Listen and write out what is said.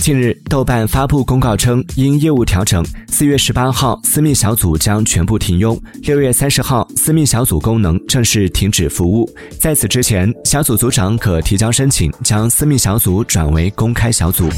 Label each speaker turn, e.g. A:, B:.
A: 近日豆瓣发布公告称因业务调整四月十八号私密小组将全部停用六月三十号私密小组功能正式停止服务。在此之前小组组长可提交申请将私密小组转为公开小组。